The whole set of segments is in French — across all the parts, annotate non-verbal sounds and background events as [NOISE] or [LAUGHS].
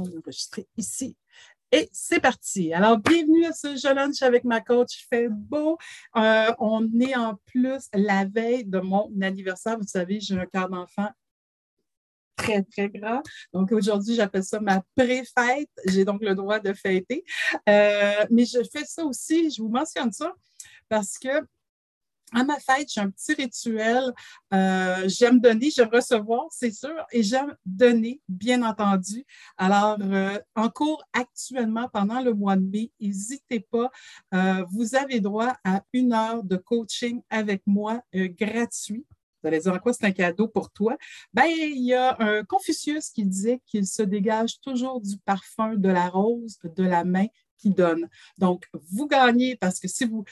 on va ici. Et c'est parti. Alors, bienvenue à ce jeune lunch avec ma coach. Il fait beau. Euh, on est en plus la veille de mon anniversaire. Vous savez, j'ai un cœur d'enfant très, très grand. Donc, aujourd'hui, j'appelle ça ma pré-fête. J'ai donc le droit de fêter. Euh, mais je fais ça aussi, je vous mentionne ça parce que à ma fête, j'ai un petit rituel. Euh, j'aime donner, j'aime recevoir, c'est sûr, et j'aime donner, bien entendu. Alors, euh, en cours actuellement pendant le mois de mai, n'hésitez pas. Euh, vous avez droit à une heure de coaching avec moi gratuit. Vous allez dire en quoi c'est un cadeau pour toi? Ben, il y a un Confucius qui disait qu'il se dégage toujours du parfum de la rose de la main qui donne. Donc, vous gagnez parce que si vous,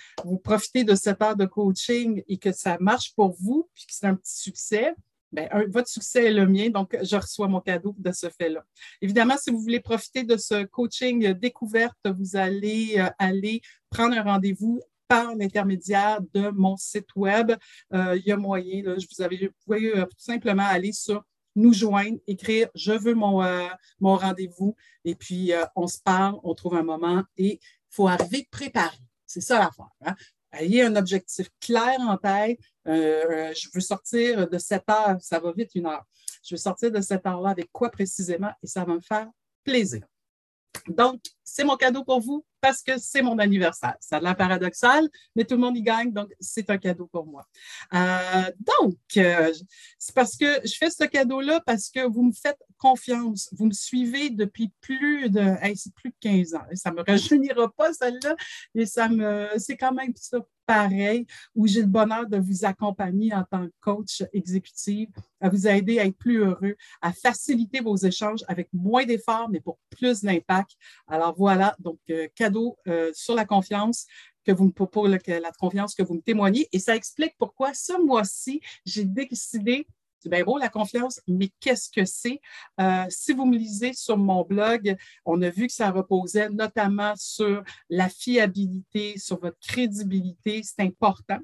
profitez de cette heure de coaching et que ça marche pour vous, puis que c'est un petit succès, Bien, votre succès est le mien, donc je reçois mon cadeau de ce fait-là. Évidemment, si vous voulez profiter de ce coaching découverte, vous allez euh, aller prendre un rendez-vous par l'intermédiaire de mon site web. Euh, il y a moyen, je vous avais, vous pouvez euh, tout simplement aller sur nous joindre, écrire je veux mon, euh, mon rendez-vous et puis euh, on se parle, on trouve un moment et il faut arriver préparé. C'est ça l'affaire. Hein? Ayez un objectif clair en tête. Euh, je veux sortir de cette heure, ça va vite une heure. Je veux sortir de cette heure-là avec quoi précisément et ça va me faire plaisir. Donc, c'est mon cadeau pour vous parce que c'est mon anniversaire. Ça a l'air paradoxal, mais tout le monde y gagne, donc c'est un cadeau pour moi. Euh, donc, euh, c'est parce que je fais ce cadeau-là parce que vous me faites confiance. Vous me suivez depuis plus de, plus de 15 ans. Ça ne me rajeunira pas, celle-là, mais ça me, c'est quand même ça pareil, où j'ai le bonheur de vous accompagner en tant que coach exécutive, à vous aider à être plus heureux, à faciliter vos échanges avec moins d'efforts, mais pour plus d'impact. Alors voilà, donc euh, cadeau euh, sur la confiance que vous me pour la confiance que vous me témoignez. Et ça explique pourquoi ce mois-ci, j'ai décidé c'est bien beau la confiance, mais qu'est-ce que c'est? Euh, si vous me lisez sur mon blog, on a vu que ça reposait notamment sur la fiabilité, sur votre crédibilité. C'est important.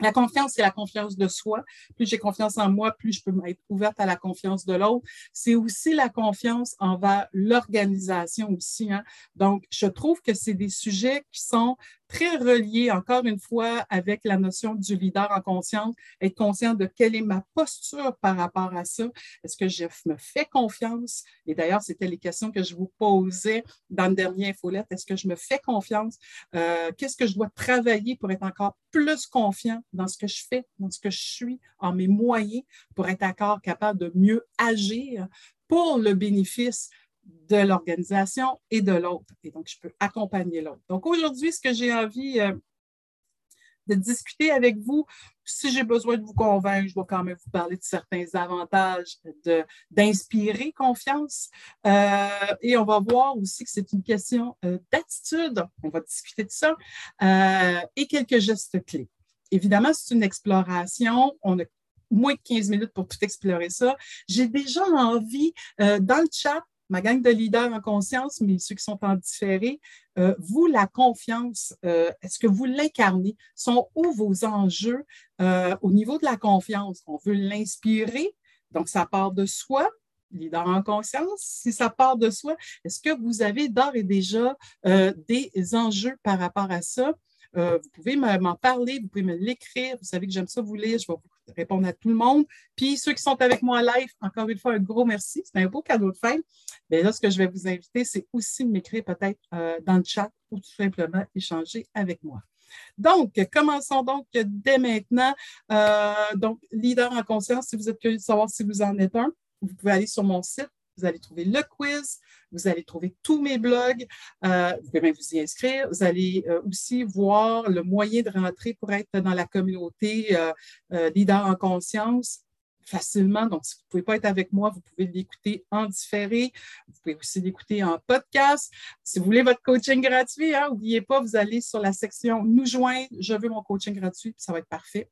La confiance, c'est la confiance de soi. Plus j'ai confiance en moi, plus je peux être ouverte à la confiance de l'autre. C'est aussi la confiance envers l'organisation aussi. Hein. Donc, je trouve que c'est des sujets qui sont très relié, encore une fois, avec la notion du leader en conscience, être conscient de quelle est ma posture par rapport à ça. Est-ce que je me fais confiance? Et d'ailleurs, c'était les questions que je vous posais dans le dernier infolette. Est-ce que je me fais confiance? Euh, qu'est-ce que je dois travailler pour être encore plus confiant dans ce que je fais, dans ce que je suis, en mes moyens, pour être encore capable de mieux agir pour le bénéfice de l'organisation et de l'autre. Et donc, je peux accompagner l'autre. Donc, aujourd'hui, ce que j'ai envie euh, de discuter avec vous, si j'ai besoin de vous convaincre, je vais quand même vous parler de certains avantages d'inspirer confiance. Euh, et on va voir aussi que c'est une question euh, d'attitude. On va discuter de ça. et quelques gestes clés. Évidemment, c'est une exploration. On a moins de 15 minutes pour tout explorer ça. J'ai déjà envie, dans le chat, ma gang de leaders en conscience, mais ceux qui sont en différé, euh, vous, la confiance, euh, est-ce que vous l'incarnez? Sont où vos enjeux euh, au niveau de la confiance? On veut l'inspirer, donc ça part de soi, leader en conscience. Si ça part de soi, est-ce que vous avez d'ores et déjà des enjeux par rapport à ça? Vous pouvez m'en parler, vous pouvez me l'écrire. Vous savez que j'aime ça vous lire. Je vais vous répondre à tout le monde. Puis ceux qui sont avec moi en live, encore une fois, un gros merci. C'est un beau cadeau de fête. Mais là, ce que je vais vous inviter, c'est aussi de m'écrire peut-être euh, dans le chat ou tout simplement échanger avec moi. Donc, commençons donc dès maintenant. Euh, donc, leader en conscience, si vous êtes curieux de savoir si vous en êtes un, vous pouvez aller sur mon site vous allez trouver le quiz, vous allez trouver tous mes blogs, euh, vous pouvez même vous y inscrire. Vous allez euh, aussi voir le moyen de rentrer pour être dans la communauté euh, Leader en conscience facilement. Donc, si vous ne pouvez pas être avec moi, vous pouvez l'écouter en différé. Vous pouvez aussi l'écouter en podcast. Si vous voulez votre coaching gratuit, n'oubliez hein, pas, vous allez sur la section Nous joindre. Je veux mon coaching gratuit, puis ça va être parfait.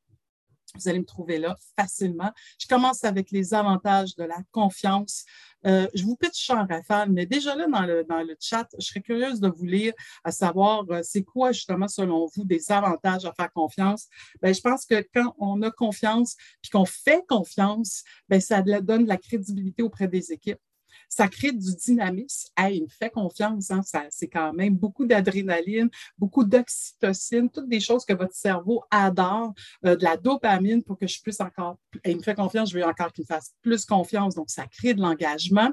Vous allez me trouver là facilement. Je commence avec les avantages de la confiance. Euh, je vous pitch en rafale, mais déjà là, dans le, dans le chat, je serais curieuse de vous lire, à savoir, euh, c'est quoi justement, selon vous, des avantages à faire confiance? Bien, je pense que quand on a confiance puis qu'on fait confiance, bien, ça donne de la crédibilité auprès des équipes ça crée du dynamisme. Hey, il me fait confiance, hein? c'est quand même beaucoup d'adrénaline, beaucoup d'oxytocine, toutes des choses que votre cerveau adore, euh, de la dopamine pour que je puisse encore, il me fait confiance, je veux encore qu'il me fasse plus confiance, donc ça crée de l'engagement.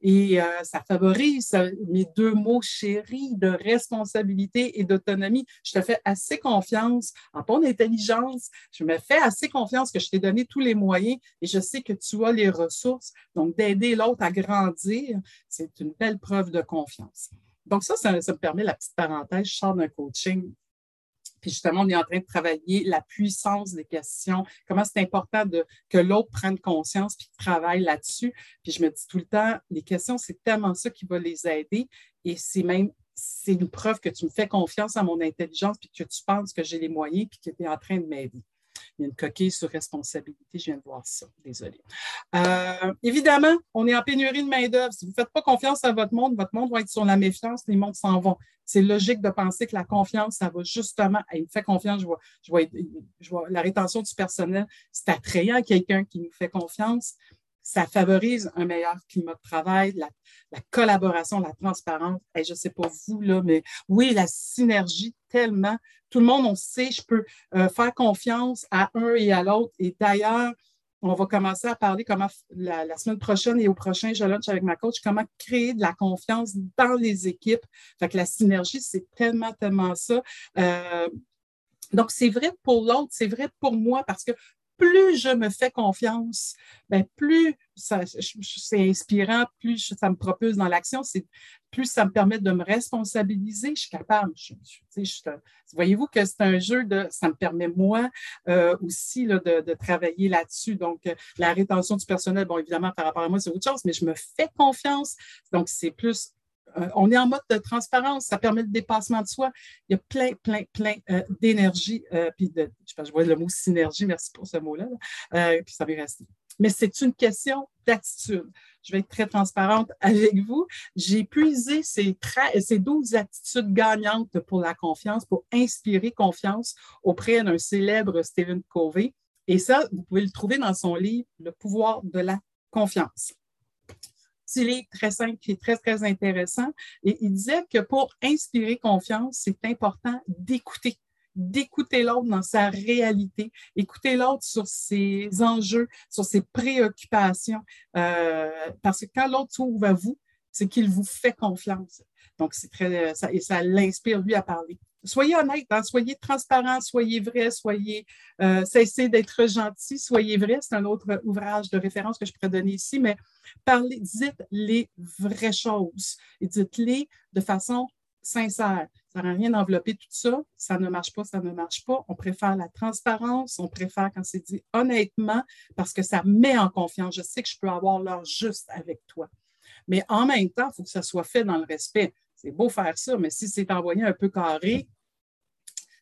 Et euh, ça favorise mes deux mots chéris de responsabilité et d'autonomie. Je te fais assez confiance en ton intelligence. Je me fais assez confiance que je t'ai donné tous les moyens et je sais que tu as les ressources. Donc, d'aider l'autre à grandir, c'est une belle preuve de confiance. Donc, ça, ça, ça me permet la petite parenthèse. Je sors d'un coaching puis justement, on est en train de travailler la puissance des questions, comment c'est important de, que l'autre prenne conscience puis travaille là-dessus. Puis je me dis tout le temps, les questions, c'est tellement ça qui va les aider. Et c'est même, c'est une preuve que tu me fais confiance à mon intelligence puis que tu penses que j'ai les moyens puis que tu es en train de m'aider. Une coquille sur responsabilité, je viens de voir ça, désolé. Euh, évidemment, on est en pénurie de main-d'œuvre. Si vous ne faites pas confiance à votre monde, votre monde va être sur la méfiance, les mondes s'en vont. C'est logique de penser que la confiance, ça va justement, il me fait confiance, je vois, je vois, je vois la rétention du personnel, c'est attrayant quelqu'un qui nous fait confiance ça favorise un meilleur climat de travail, la, collaboration, la transparence. Et je ne sais pas vous, là, mais oui, la synergie, tellement. Tout le monde, on sait, je peux euh, faire confiance à un et à l'autre. Et d'ailleurs, on va commencer à parler comment la, semaine prochaine et au prochain Je lunch avec ma coach, comment créer de la confiance dans les équipes. Fait que la synergie, c'est tellement, tellement ça. Euh, donc, c'est vrai pour l'autre, c'est vrai pour moi parce que plus je me fais confiance, ben plus c'est inspirant, plus ça me propulse dans l'action, plus ça me permet de me responsabiliser, je suis capable. Voyez-vous que c'est un jeu de, ça me permet moi euh, aussi là, de, de, travailler là-dessus. Donc, la rétention du personnel, bon, évidemment, par rapport à moi, c'est autre chose, mais je me fais confiance. Donc, c'est plus on est en mode de transparence, ça permet le dépassement de soi. Il y a plein, plein, plein euh, d'énergie. Euh, de, je, vois le mot synergie, merci pour ce mot-là. puis ça va rester. Mais c'est une question d'attitude. Je vais être très transparente [LAUGHS] avec vous. J'ai puisé ces, ces 12 attitudes gagnantes pour la confiance, pour inspirer confiance auprès d'un célèbre Stephen Covey. Et ça, vous pouvez le trouver dans son livre Le pouvoir de la confiance petit livre très simple qui est très, très intéressant. Et il disait que pour inspirer confiance, c'est important d'écouter d'écouter l'autre dans sa réalité, écouter l'autre sur ses enjeux, sur ses préoccupations, euh, parce que quand l'autre s'ouvre à vous, c'est qu'il vous fait confiance. Donc, c'est très, ça, et ça l'inspire lui à parler. Soyez honnête, hein, soyez transparent, soyez vrai, soyez, euh, cessez d'être gentil, soyez vrai. C'est un autre ouvrage de référence que je pourrais donner ici, mais Parlez, dites les vraies choses et dites-les de façon sincère. Ça n'a rien d'envelopper tout ça. Ça ne marche pas, ça ne marche pas. On préfère la transparence, on préfère quand c'est dit honnêtement parce que ça met en confiance. Je sais que je peux avoir l'heure juste avec toi. Mais en même temps, il faut que ça soit fait dans le respect. C'est beau faire ça, mais si c'est envoyé un peu carré,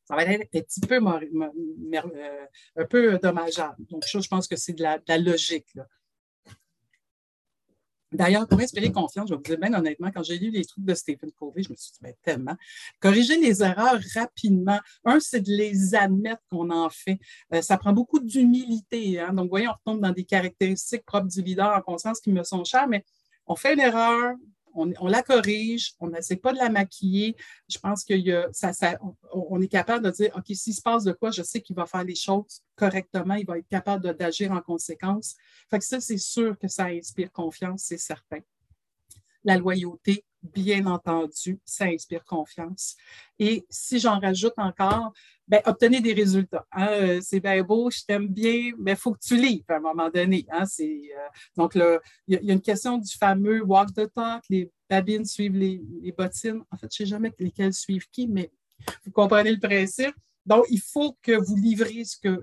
ça va être un petit peu, euh, un peu dommageable. Donc, ça, je pense que c'est de la, logique. D'ailleurs, pour inspirer confiance, je vais vous dire bien honnêtement, quand j'ai lu les trucs de Stephen Covey, je me suis dit, ben, tellement. Corriger les erreurs rapidement. Un, c'est de les admettre qu'on en fait. Euh, ça prend beaucoup d'humilité. Hein? Donc, vous voyez, on retombe dans des caractéristiques propres du leader en conscience qui me sont chères, mais on fait une erreur, on, la corrige, on n'essaie pas de la maquiller. Je pense qu'on est capable de dire, OK, s'il se passe de quoi, je sais qu'il va faire les choses correctement, il va être capable d'agir en conséquence. Fait que ça, c'est sûr que ça inspire confiance, c'est certain. La loyauté, bien entendu, ça inspire confiance. Et si j'en rajoute encore, ben, obtenez des résultats. Hein. Euh, c'est bien beau, je t'aime bien, mais il faut que tu livres à un moment donné. Hein. Euh, donc, il y, a une question du fameux walk the talk, les babines suivent les, bottines. En fait, je ne sais jamais lesquelles suivent qui, mais vous comprenez le principe. Donc, il faut que vous livriez ce que,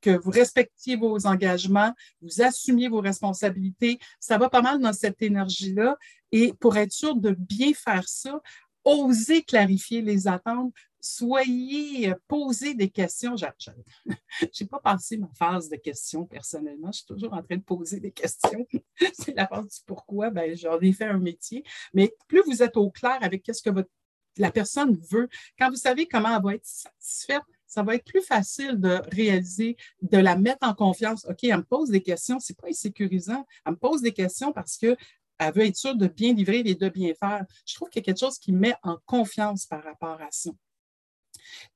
que vous respectiez vos engagements, vous assumiez vos responsabilités. Ça va pas mal dans cette énergie-là. Et pour être sûr de bien faire ça, osez clarifier les attentes, soyez, euh, posez des questions. Je n'ai [LAUGHS] pas passé ma phase de questions personnellement. Je suis toujours en train de poser des questions. [LAUGHS] C'est la phase du pourquoi. Ben, j'en ai fait un métier. Mais plus vous êtes au clair avec ce que votre, la personne veut, quand vous savez comment elle va être satisfaite, ça va être plus facile de réaliser, de la mettre en confiance. OK, elle me pose des questions, c'est pas insécurisant. Elle me pose des questions parce que elle veut être sûre de bien livrer et de bien faire. Je trouve qu'il y a quelque chose qui met en confiance par rapport à ça.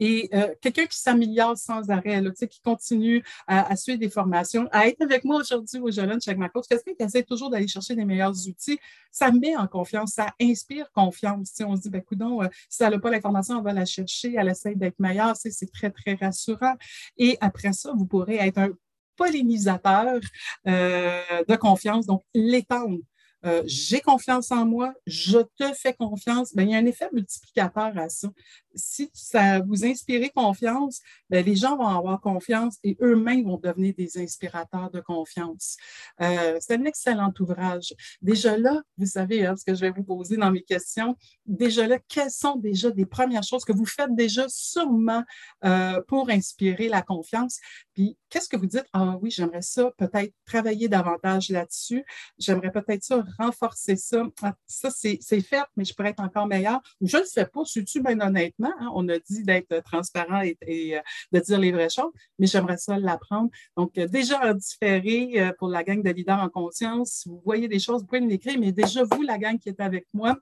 Et euh, quelqu'un qui s'améliore sans arrêt, qui continue à, suivre des formations, à être avec moi aujourd'hui au Jeune avec ma coach, quelqu'un qui essaie toujours d'aller chercher les meilleurs outils, ça met en confiance, ça inspire confiance. on se dit, ben, coudon, euh, si elle n'a pas l'information, on va la chercher, elle essaie d'être meilleure, c'est très, très rassurant. Et après ça, vous pourrez être un pollinisateur euh, de confiance, donc l'étendre. Euh, j'ai confiance en moi, je te fais confiance, ben, il y a un effet multiplicateur à ça. Si ça vous inspire confiance, ben, les gens vont avoir confiance et eux-mêmes vont devenir des inspirateurs de confiance. Euh, c'est un excellent ouvrage. Déjà là, vous savez hein, ce que je vais vous poser dans mes questions, déjà là, quelles sont déjà des premières choses que vous faites déjà sûrement euh, pour inspirer la confiance? Puis, qu'est-ce que vous dites? Ah oui, j'aimerais ça, peut-être travailler davantage là-dessus. J'aimerais peut-être ça, renforcer ça. Ah, ça, c'est fait, mais je pourrais être encore meilleur. Je ne le fais pas, suis-tu bien honnêtement? Hein? On a dit d'être transparent et, euh, de dire les vraies choses, mais j'aimerais ça l'apprendre. Donc, euh, déjà en différé pour la gang de leaders en conscience, si vous voyez des choses, vous pouvez me l'écrire, mais déjà, vous, la gang qui est avec moi,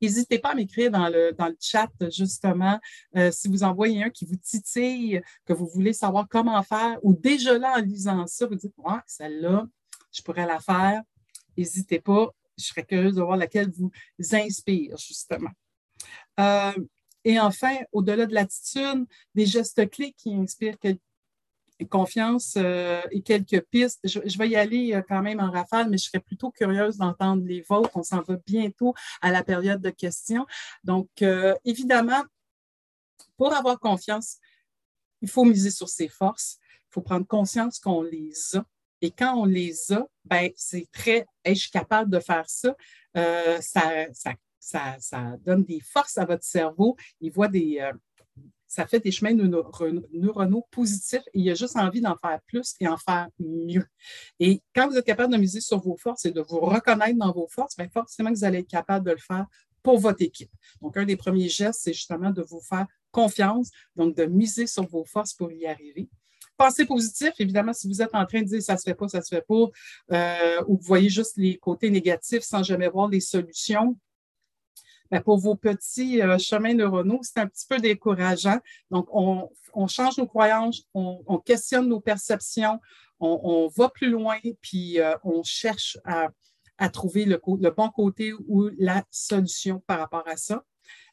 N'hésitez pas à m'écrire dans le, chat, justement, euh, si vous envoyez un qui vous titille, que vous voulez savoir comment faire, ou déjà là, en lisant ça, vous dites, celle-là, je pourrais la faire. N'hésitez pas. Je serais curieuse de voir laquelle vous inspire, justement. Euh, et enfin, au-delà de l'attitude, des gestes clés qui inspirent confiance euh, et quelques pistes. Je, vais y aller euh, quand même en rafale, mais je serais plutôt curieuse d'entendre les vôtres. On s'en va bientôt à la période de questions. Donc, euh, évidemment, pour avoir confiance, il faut miser sur ses forces. Il faut prendre conscience qu'on les a. Et quand on les a, ben, c'est très, est-ce capable de faire ça? ça, ça, ça, donne des forces à votre cerveau. Il voit des, ça fait des chemins neuronaux positifs il a juste envie d'en faire plus et en faire mieux. Et quand vous êtes capable de miser sur vos forces et de vous reconnaître dans vos forces, bien forcément vous allez être capable de le faire pour votre équipe. Donc, un des premiers gestes, c'est justement de vous faire confiance, donc de miser sur vos forces pour y arriver. Pensez positif, évidemment, si vous êtes en train de dire ça se fait pas, ça ne se fait pas, euh, ou vous voyez juste les côtés négatifs sans jamais voir les solutions, ben, pour vos petits euh, chemins neuronaux, c'est un petit peu décourageant. Donc, on, change nos croyances, on, questionne nos perceptions, on, va plus loin, puis euh, on cherche à, trouver le, bon côté ou la solution par rapport à ça.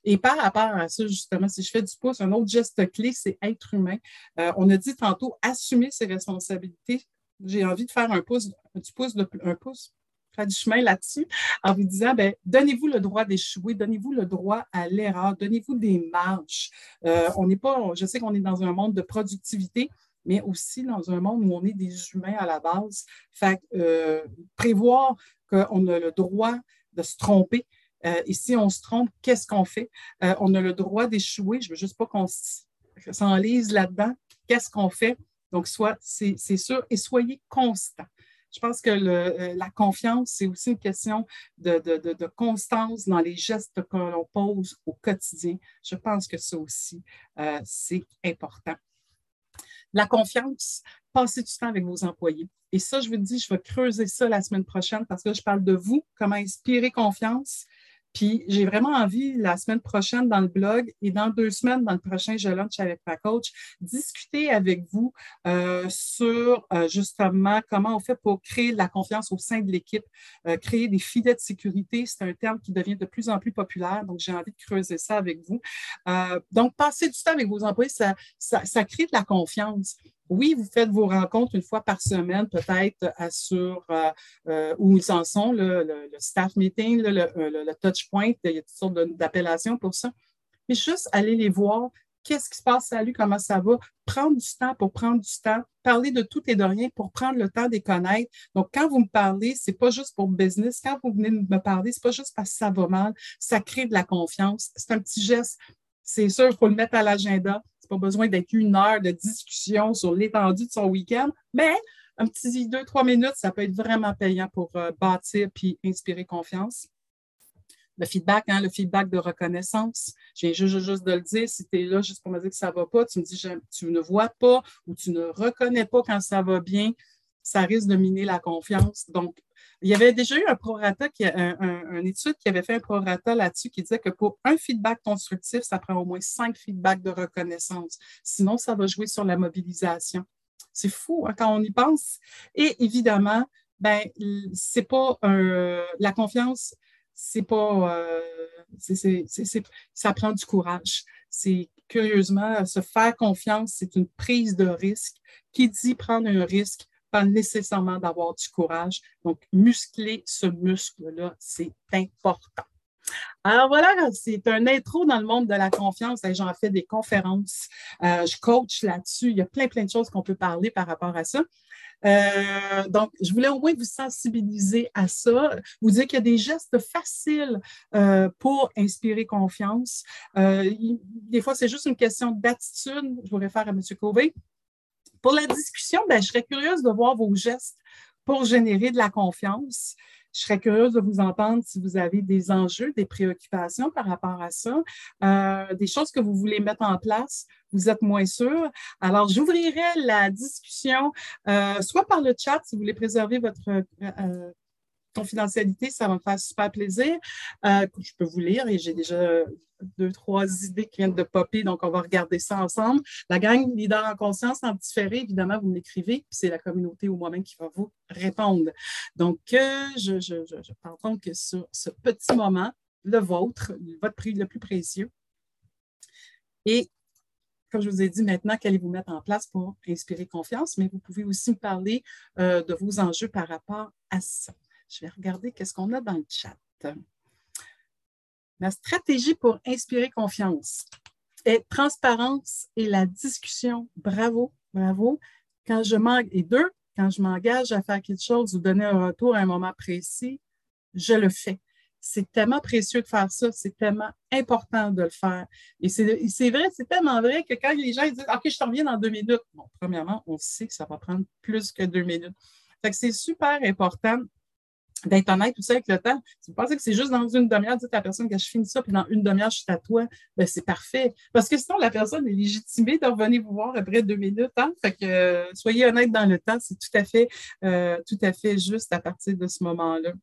Et par rapport à ça, justement, si je fais du pouce, un autre geste clé, c'est être humain. Euh, on a dit tantôt assumer ses responsabilités. J'ai envie de faire un pouce, du pouce, de, un pouce faire du chemin là-dessus en vous disant, ben, donnez-vous le droit d'échouer, donnez-vous le droit à l'erreur, donnez-vous des marges. Euh, on n'est pas, je sais qu'on est dans un monde de productivité, mais aussi dans un monde où on est des humains à la base. Fait euh, prévoir qu'on a le droit de se tromper. Euh, et si on se trompe, qu'est-ce qu'on fait? on a le droit d'échouer. Je ne veux juste pas qu'on s'enlise là-dedans. Qu'est-ce qu'on fait? Donc, soit, c'est sûr, et soyez constant. Je pense que euh, la confiance, c'est aussi une question de, constance dans les gestes que l'on pose au quotidien. Je pense que ça aussi, euh, c'est important. La confiance, passez du temps avec vos employés. Et ça, je vous dis, je vais creuser ça la semaine prochaine parce que je parle de vous, comment inspirer confiance. Puis j'ai vraiment envie, la semaine prochaine dans le blog et dans deux semaines dans le prochain Je Lunch avec ma coach, discuter avec vous euh, sur euh, justement comment on fait pour créer de la confiance au sein de l'équipe, euh, créer des filets de sécurité. C'est un terme qui devient de plus en plus populaire, donc j'ai envie de creuser ça avec vous. donc, passer du temps avec vos employés, ça, ça crée de la confiance oui, vous faites vos rencontres une fois par semaine, peut-être euh, sur euh, euh, où ils en sont, le, staff meeting, le, touch point, il y a toutes sortes d'appellations pour ça. Mais juste aller les voir, qu'est-ce qui se passe, salut, comment ça va, prendre du temps pour prendre du temps, parler de tout et de rien pour prendre le temps de les connaître. Donc, quand vous me parlez, ce n'est pas juste pour business. Quand vous venez me parler, ce n'est pas juste parce que ça va mal, ça crée de la confiance. C'est un petit geste. C'est sûr, il faut le mettre à l'agenda besoin d'être une heure de discussion sur l'étendue de son week-end, mais un petit deux, trois minutes, ça peut être vraiment payant pour euh, bâtir puis inspirer confiance. Le feedback, hein, le feedback de reconnaissance. J'ai juste, juste de le dire. Si tu es là juste pour me dire que ça ne va pas, tu me dis tu ne vois pas ou tu ne reconnais pas quand ça va bien, ça risque de miner la confiance. Donc, il y avait déjà eu un prorata, qui, un, un, étude qui avait fait un prorata là-dessus qui disait que pour un feedback constructif, ça prend au moins cinq feedbacks de reconnaissance. Sinon, ça va jouer sur la mobilisation. C'est fou hein, quand on y pense. Et évidemment, ben, c'est pas la confiance, c'est pas, euh, ça prend du courage. C'est curieusement, se faire confiance, c'est une prise de risque. Qui dit prendre un risque pas nécessairement d'avoir du courage. Donc, muscler ce muscle-là, c'est important. Alors voilà, c'est un intro dans le monde de la confiance. J'en fais des conférences, euh, je coach là-dessus. Il y a plein, plein de choses qu'on peut parler par rapport à ça. Euh, donc, je voulais au moins vous sensibiliser à ça, vous dire qu'il y a des gestes faciles euh, pour inspirer confiance. des fois, c'est juste une question d'attitude. Je vous réfère à M. Covey. Pour la discussion, ben, je serais curieuse de voir vos gestes pour générer de la confiance. Je serais curieuse de vous entendre si vous avez des enjeux, des préoccupations par rapport à ça, euh, des choses que vous voulez mettre en place, vous êtes moins sûr. Alors, j'ouvrirai la discussion euh, soit par le chat si vous voulez préserver votre euh, confidentialité, ça va me faire super plaisir. je peux vous lire et j'ai déjà deux, trois idées qui viennent de popper, donc on va regarder ça ensemble. La gang Leader en conscience, en différé, évidemment, vous m'écrivez, puis c'est la communauté ou moi-même qui va vous répondre. Donc, euh, je, je, donc sur ce petit moment, le vôtre, votre prix le plus précieux. Et comme je vous ai dit maintenant, qu'allez-vous mettre en place pour inspirer confiance, mais vous pouvez aussi me parler euh, de vos enjeux par rapport à ça. Je vais regarder qu'est-ce qu'on a dans le chat. Ma stratégie pour inspirer confiance est transparence et la discussion. Bravo, bravo. Quand je et deux, quand je m'engage à faire quelque chose ou donner un retour à un moment précis, je le fais. C'est tellement précieux de faire ça, c'est tellement important de le faire. Et c'est vrai, c'est tellement vrai que quand les gens disent OK, je te reviens dans deux minutes, bon, premièrement, on sait que ça va prendre plus que deux minutes. Fait que c'est super important d'être honnête aussi avec le temps. Si vous pensez que c'est juste dans une demi-heure, dites à la personne que je finis ça, puis dans une demi-heure, je suis à toi, ben c'est parfait. Parce que sinon, la personne est légitimée de revenir vous voir après deux minutes. Hein? Fait que euh, soyez honnête dans le temps, c'est tout à fait, euh, tout à fait juste à partir de ce moment-là.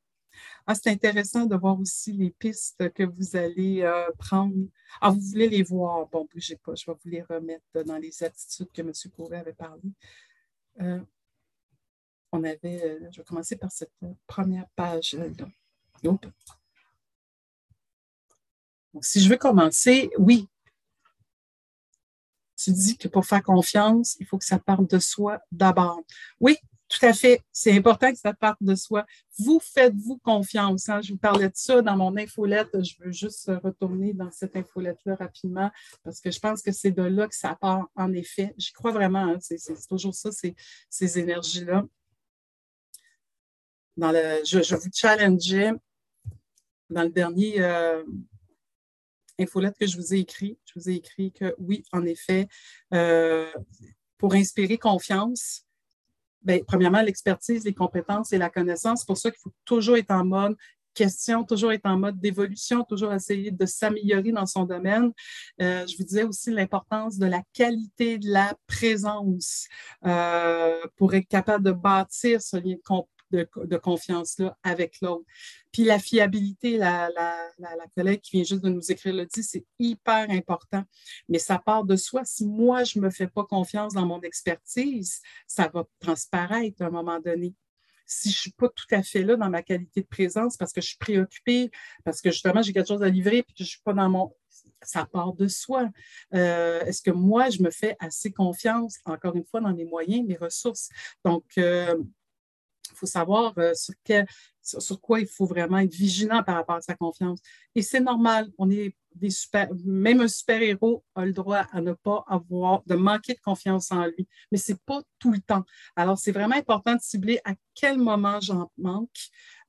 Ah, c'est intéressant de voir aussi les pistes que vous allez euh, prendre. Ah, vous voulez les voir. Bon, bougez pas, je vais vous les remettre dans les attitudes que M. Couret avait parlé on avait, euh, je vais commencer par cette euh, première page-là. Donc, si je veux commencer, oui. Tu dis que pour faire confiance, il faut que ça parte de soi d'abord. Oui, tout à fait. C'est important que ça parte de soi. Vous faites-vous confiance. Hein? Je vous parlais de ça dans mon infolette. Je veux juste retourner dans cette infolette-là rapidement parce que je pense que c'est de là que ça part, en effet. J'y crois vraiment. Hein. C'est toujours ça, ces énergies-là je, vous challengeais dans le dernier euh, infolette que je vous ai écrit. Je vous ai écrit que oui, en effet, euh, pour inspirer confiance, bien, premièrement, l'expertise, les compétences et la connaissance. C'est pour ça qu'il faut toujours être en mode question, toujours être en mode d'évolution, toujours essayer de s'améliorer dans son domaine. Euh, je vous disais aussi l'importance de la qualité de la présence pour être capable de bâtir ce lien de de, confiance-là avec l'autre. Puis la fiabilité, la, collègue qui vient juste de nous écrire le dit, c'est hyper important, mais ça part de soi. Si moi, je ne me fais pas confiance dans mon expertise, ça va transparaître à un moment donné si je ne suis pas tout à fait là dans ma qualité de présence parce que je suis préoccupée, parce que justement j'ai quelque chose à livrer et que je ne suis pas dans mon. Ça part de soi. Euh, est-ce que moi, je me fais assez confiance, encore une fois, dans mes moyens, mes ressources? Donc, euh, faut savoir euh, sur, quoi il faut vraiment être vigilant par rapport à sa confiance. Et c'est normal, on est des super, même un super-héros a le droit à ne pas avoir, de manquer de confiance en lui, mais ce n'est pas tout le temps. Alors, c'est vraiment important de cibler à quel moment j'en manque.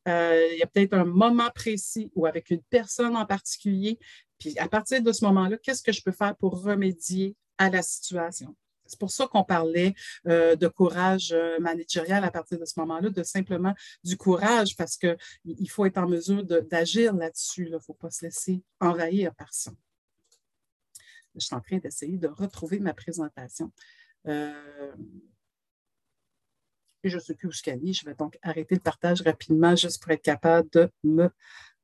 Euh, il y a peut-être un moment précis ou avec une personne en particulier. Puis à partir de ce moment-là, qu'est-ce que je peux faire pour remédier à la situation? C'est pour ça qu'on parlait euh, de courage euh, managérial à partir de ce moment-là, de simplement du courage, parce qu'il faut être en mesure d'agir là-dessus. Il ne faut pas se laisser envahir par ça. Je suis en train d'essayer de retrouver ma présentation. Euh, et je ne sais plus où suis Je vais donc arrêter le partage rapidement juste pour être capable de me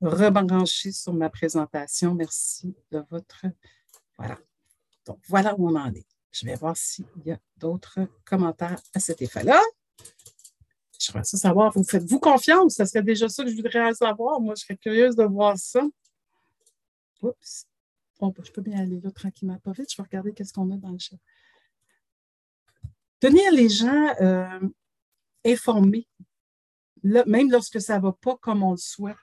rebrancher sur ma présentation. Merci de votre... Voilà. Donc, voilà où on en est. Je vais voir s'il y a d'autres commentaires à cet effet-là. Je voudrais savoir, vous faites-vous confiance? Ce serait déjà ça que je voudrais savoir. Moi, je serais curieuse de voir ça. Oups. Bon, ben, je peux bien aller là tranquillement, pas vite. Je vais regarder qu'est-ce qu'on a dans le chat. Tenir les gens euh, informés, même lorsque ça ne va pas comme on le souhaite.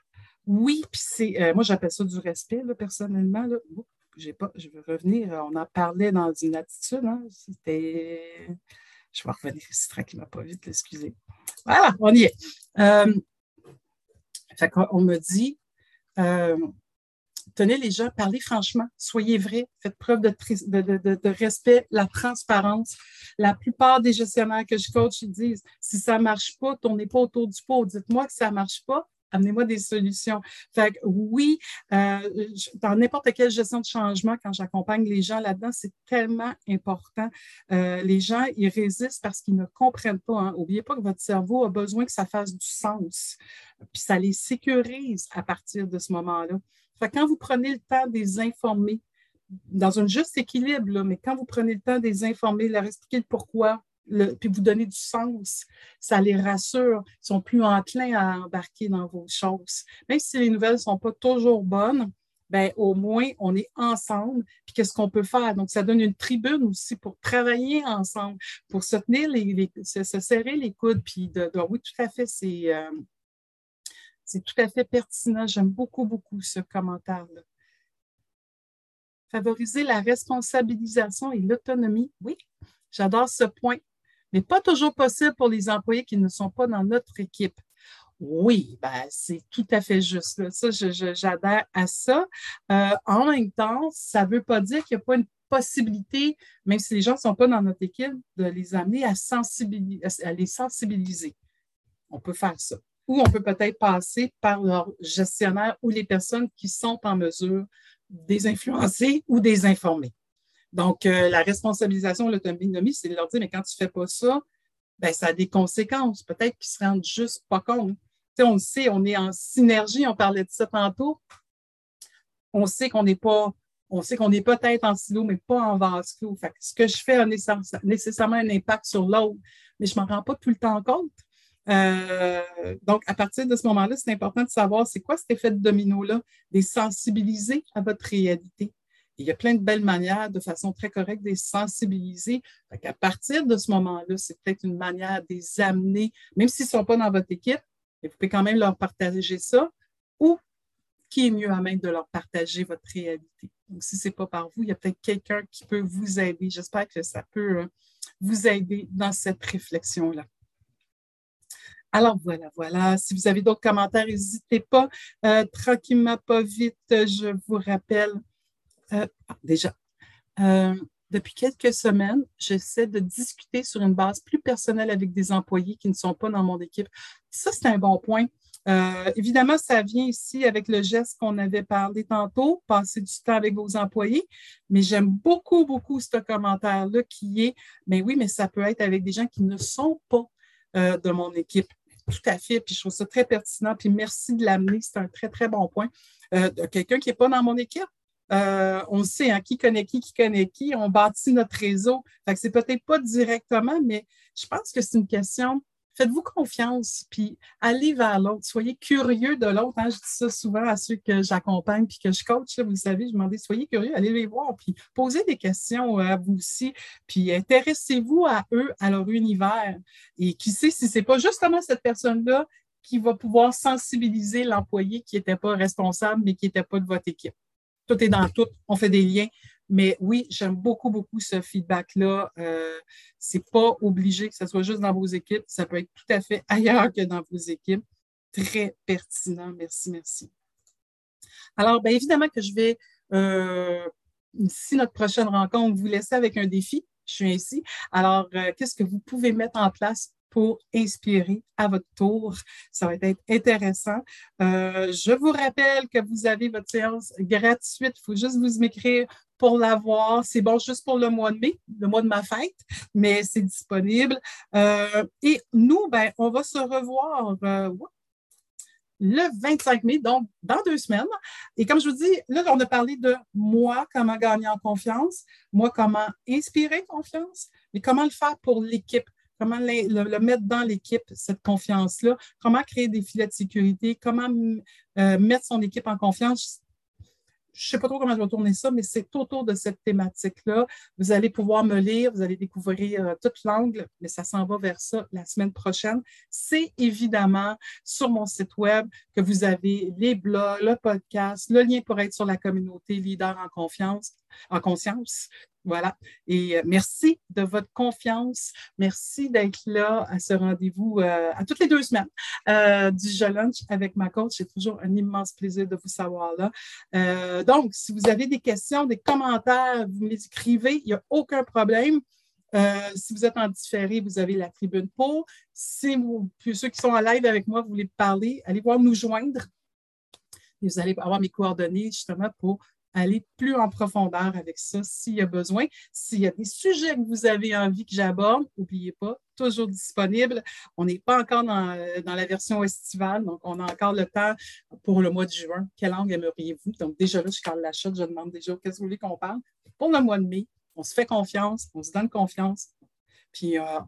Oui, puis c'est, euh, moi j'appelle ça du respect, personnellement. Pas, je veux revenir, on en parlait dans une attitude. Hein, c'était. Je vais revenir ici tranquillement, pas vite, excusez. Voilà, on y est. Euh, on me dit, euh, tenez les gens, parlez franchement, soyez vrai, faites preuve de, de, respect, la transparence. La plupart des gestionnaires que je coach, ils disent, si ça ne marche pas, tournez pas autour du pot, dites-moi que ça ne marche pas, amenez-moi des solutions. Fait que oui, euh, dans n'importe quelle gestion de changement, quand j'accompagne les gens là-dedans, c'est tellement important. Euh, les gens, ils résistent parce qu'ils ne comprennent pas. N'oubliez hein. pas que votre cerveau a besoin que ça fasse du sens. Puis ça les sécurise à partir de ce moment-là. Fait quand vous prenez le temps de les informer, dans un juste équilibre, mais quand vous prenez le temps de les informer, leur expliquer le pourquoi, puis vous donner du sens, ça les rassure, ils sont plus enclins à embarquer dans vos choses. Même si les nouvelles ne sont pas toujours bonnes, ben, au moins, on est ensemble, puis qu'est-ce qu'on peut faire? Donc, ça donne une tribune aussi pour travailler ensemble, pour se tenir, les, se, serrer les coudes, puis de, oui, tout à fait, euh, c'est tout à fait pertinent. J'aime beaucoup, beaucoup ce commentaire-là. Favoriser la responsabilisation et l'autonomie, oui, j'adore ce point mais pas toujours possible pour les employés qui ne sont pas dans notre équipe. Oui, ben, c'est tout à fait juste. Ça, j'adhère à ça. Euh, en même temps, ça ne veut pas dire qu'il n'y a pas une possibilité, même si les gens ne sont pas dans notre équipe, de les amener à, à les sensibiliser. On peut faire ça. Ou on peut peut-être passer par leur gestionnaire ou les personnes qui sont en mesure de les influencer ou des informer. Donc, euh, la responsabilisation, l'autonomie, c'est de leur dire, mais quand tu ne fais pas ça, ben, ça a des conséquences. Peut-être qu'ils ne se rendent juste pas compte. on le sait, on est en synergie, on parlait de ça tantôt. On sait qu'on n'est pas, on sait qu'on est peut-être en silo, mais pas en vase clos. ce que je fais a nécessairement un impact sur l'autre, mais je ne m'en rends pas tout le temps compte. Euh, donc, à partir de ce moment-là, c'est important de savoir c'est quoi cet effet de domino-là, les sensibiliser à votre réalité il y a plein de belles manières, de façon très correcte, de les sensibiliser. à partir de ce moment-là, c'est peut-être une manière de les amener, même s'ils ne sont pas dans votre équipe, vous pouvez quand même leur partager ça. Ou qui est mieux à même de leur partager votre réalité. Donc, si ce n'est pas par vous, il y a peut-être quelqu'un qui peut vous aider. J'espère que ça peut euh, vous aider dans cette réflexion-là. Alors voilà, voilà. Si vous avez d'autres commentaires, n'hésitez pas. Euh, tranquillement, pas vite, je vous rappelle euh, déjà, euh, depuis quelques semaines, j'essaie de discuter sur une base plus personnelle avec des employés qui ne sont pas dans mon équipe. Ça, c'est un bon point. Euh, évidemment, ça vient ici avec le geste qu'on avait parlé tantôt, passer du temps avec vos employés, mais j'aime beaucoup, beaucoup ce commentaire-là qui est, mais oui, mais ça peut être avec des gens qui ne sont pas de mon équipe. Tout à fait, puis je trouve ça très pertinent, puis merci de l'amener, c'est un très, très bon point. Quelqu'un qui n'est pas dans mon équipe, euh, on sait hein, qui connaît qui, qui connaît qui, on bâtit notre réseau. Ce c'est peut-être pas directement, mais je pense que c'est une question. Faites-vous confiance, puis allez vers l'autre. Soyez curieux de l'autre. Hein. Je dis ça souvent à ceux que j'accompagne puis que je coach. vous le savez, je demande soyez curieux, allez les voir, puis posez des questions à vous aussi, puis intéressez-vous à eux, à leur univers. Et qui sait si c'est pas justement cette personne-là qui va pouvoir sensibiliser l'employé qui n'était pas responsable, mais qui n'était pas de votre équipe tout est dans tout, on fait des liens. Mais oui, j'aime beaucoup, beaucoup ce feedback-là. Euh, ce n'est pas obligé que ce soit juste dans vos équipes. Ça peut être tout à fait ailleurs que dans vos équipes. Très pertinent. Merci, merci. Alors, bien évidemment que je vais, euh, si notre prochaine rencontre, vous laisser avec un défi. Je suis ainsi. Alors, euh, qu'est-ce que vous pouvez mettre en place pour inspirer à votre tour. Ça va être intéressant. Euh, je vous rappelle que vous avez votre séance gratuite. Il faut juste vous m'écrire pour l'avoir. C'est bon juste pour le mois de mai, le mois de ma fête, mais c'est disponible. Euh, et nous, ben, on va se revoir euh, le 25 mai, donc dans deux semaines. Et comme je vous dis, là, on a parlé de moi, comment gagner en confiance, moi, comment inspirer confiance, mais comment le faire pour l'équipe. Comment le, mettre dans l'équipe, cette confiance-là, comment créer des filets de sécurité, comment euh, mettre son équipe en confiance? Je ne sais pas trop comment je vais tourner ça, mais c'est autour de cette thématique-là. Vous allez pouvoir me lire, vous allez découvrir euh, toute l'angle, mais ça s'en va vers ça la semaine prochaine. C'est évidemment sur mon site web que vous avez les blogs, le podcast, le lien pour être sur la communauté Leader en confiance, en conscience, voilà. Et euh, merci de votre confiance. Merci d'être là à ce rendez-vous euh, à toutes les deux semaines euh, du jeu lunch avec ma coach. C'est toujours un immense plaisir de vous savoir là. donc, si vous avez des questions, des commentaires, vous me les écrivez, il n'y a aucun problème. si vous êtes en différé, vous avez la tribune pour. Si vous, ceux qui sont en live avec moi, vous voulez parler, allez voir nous joindre. vous allez avoir mes coordonnées justement pour aller plus en profondeur avec ça s'il y a besoin. S'il y a des sujets que vous avez envie que j'aborde, n'oubliez pas, toujours disponible. On n'est pas encore dans, la version estivale, donc on a encore le temps pour le mois de juin. Quelle langue aimeriez-vous? Donc déjà là, je parle l'achat, je demande déjà qu'est-ce que vous voulez qu'on parle. Pour le mois de mai, on se fait confiance, on se donne confiance, puis euh,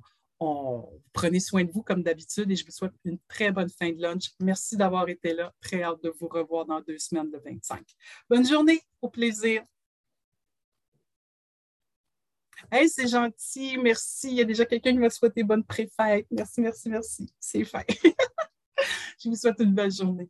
prenez soin de vous comme d'habitude et je vous souhaite une très bonne fin de lunch. Merci d'avoir été là. Très hâte de vous revoir dans deux semaines de 25. Bonne journée, au plaisir. C'est gentil, merci. Il y a déjà quelqu'un qui m'a souhaité bonne préfète. Merci, merci, merci. C'est fait. [LAUGHS] je vous souhaite une belle journée.